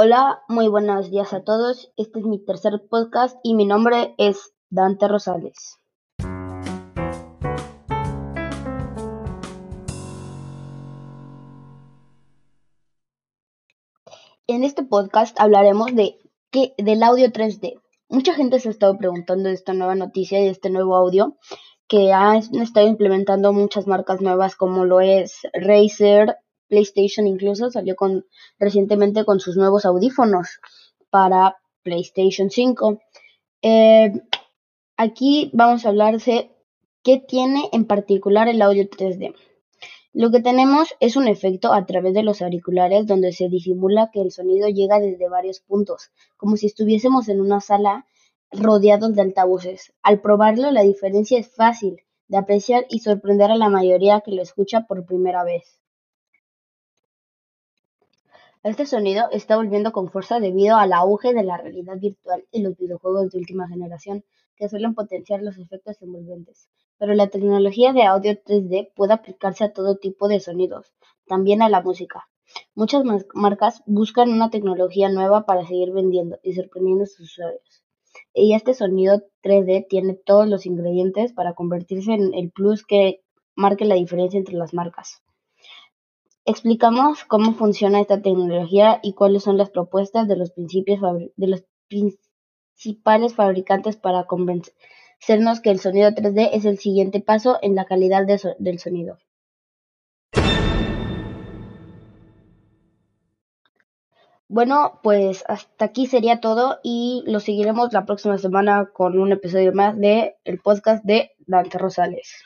Hola, muy buenos días a todos. Este es mi tercer podcast y mi nombre es Dante Rosales. En este podcast hablaremos de qué, del audio 3D. Mucha gente se ha estado preguntando de esta nueva noticia y de este nuevo audio que han estado implementando muchas marcas nuevas como lo es Razer, PlayStation incluso salió con recientemente con sus nuevos audífonos para PlayStation 5. Eh, aquí vamos a hablar de qué tiene en particular el audio 3D. Lo que tenemos es un efecto a través de los auriculares donde se disimula que el sonido llega desde varios puntos, como si estuviésemos en una sala rodeados de altavoces. Al probarlo, la diferencia es fácil de apreciar y sorprender a la mayoría que lo escucha por primera vez. Este sonido está volviendo con fuerza debido al auge de la realidad virtual y los videojuegos de última generación, que suelen potenciar los efectos envolventes. Pero la tecnología de audio 3D puede aplicarse a todo tipo de sonidos, también a la música. Muchas marcas buscan una tecnología nueva para seguir vendiendo y sorprendiendo a sus usuarios. Y este sonido 3D tiene todos los ingredientes para convertirse en el plus que marque la diferencia entre las marcas. Explicamos cómo funciona esta tecnología y cuáles son las propuestas de los, principales fabricantes para convencernos que el sonido 3D es el siguiente paso en la calidad del sonido. Bueno, pues hasta aquí sería todo y lo seguiremos la próxima semana con un episodio más de el podcast de Dante Rosales.